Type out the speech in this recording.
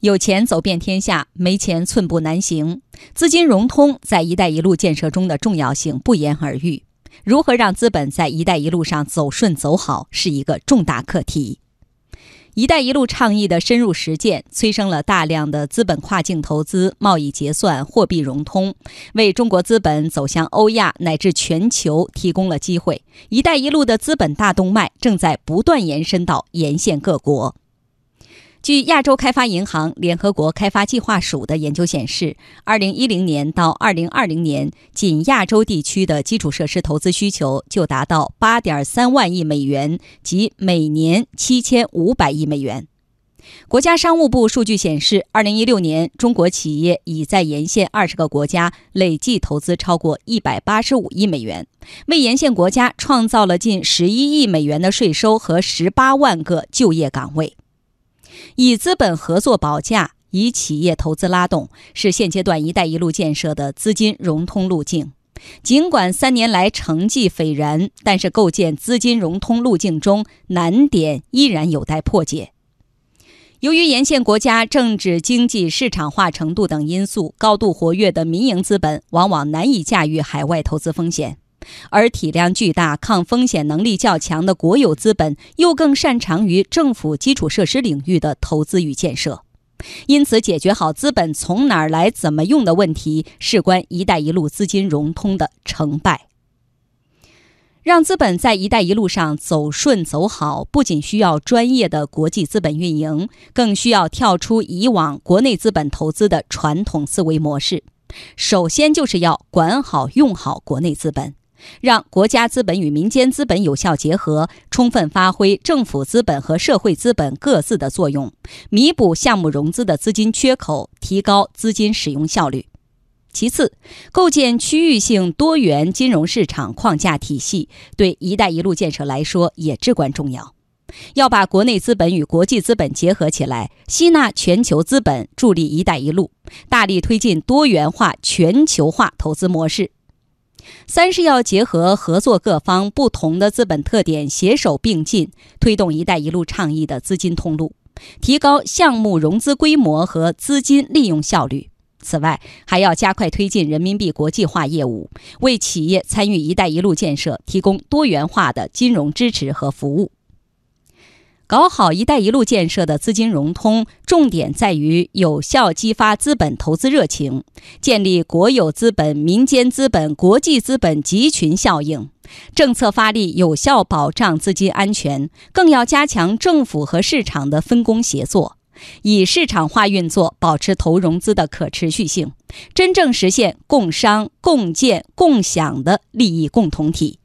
有钱走遍天下，没钱寸步难行。资金融通在“一带一路”建设中的重要性不言而喻。如何让资本在“一带一路”上走顺走好，是一个重大课题。“一带一路”倡议的深入实践，催生了大量的资本跨境投资、贸易结算、货币融通，为中国资本走向欧亚乃至全球提供了机会。“一带一路”的资本大动脉正在不断延伸到沿线各国。据亚洲开发银行联合国开发计划署的研究显示，二零一零年到二零二零年，仅亚洲地区的基础设施投资需求就达到八点三万亿美元，即每年七千五百亿美元。国家商务部数据显示，二零一六年，中国企业已在沿线二十个国家累计投资超过一百八十五亿美元，为沿线国家创造了近十一亿美元的税收和十八万个就业岗位。以资本合作保价，以企业投资拉动，是现阶段“一带一路”建设的资金融通路径。尽管三年来成绩斐然，但是构建资金融通路径中难点依然有待破解。由于沿线国家政治、经济、市场化程度等因素，高度活跃的民营资本往往难以驾驭海外投资风险。而体量巨大、抗风险能力较强的国有资本，又更擅长于政府基础设施领域的投资与建设。因此，解决好资本从哪儿来、怎么用的问题，事关“一带一路”资金融通的成败。让资本在“一带一路”上走顺走好，不仅需要专业的国际资本运营，更需要跳出以往国内资本投资的传统思维模式。首先，就是要管好、用好国内资本。让国家资本与民间资本有效结合，充分发挥政府资本和社会资本各自的作用，弥补项目融资的资金缺口，提高资金使用效率。其次，构建区域性多元金融市场框架体系，对“一带一路”建设来说也至关重要。要把国内资本与国际资本结合起来，吸纳全球资本，助力“一带一路”，大力推进多元化、全球化投资模式。三是要结合合作各方不同的资本特点，携手并进，推动“一带一路”倡议的资金通路，提高项目融资规模和资金利用效率。此外，还要加快推进人民币国际化业务，为企业参与“一带一路”建设提供多元化的金融支持和服务。搞好“一带一路”建设的资金融通，重点在于有效激发资本投资热情，建立国有资本、民间资本、国际资本集群效应。政策发力有效保障资金安全，更要加强政府和市场的分工协作，以市场化运作保持投融资的可持续性，真正实现共商共建共享的利益共同体。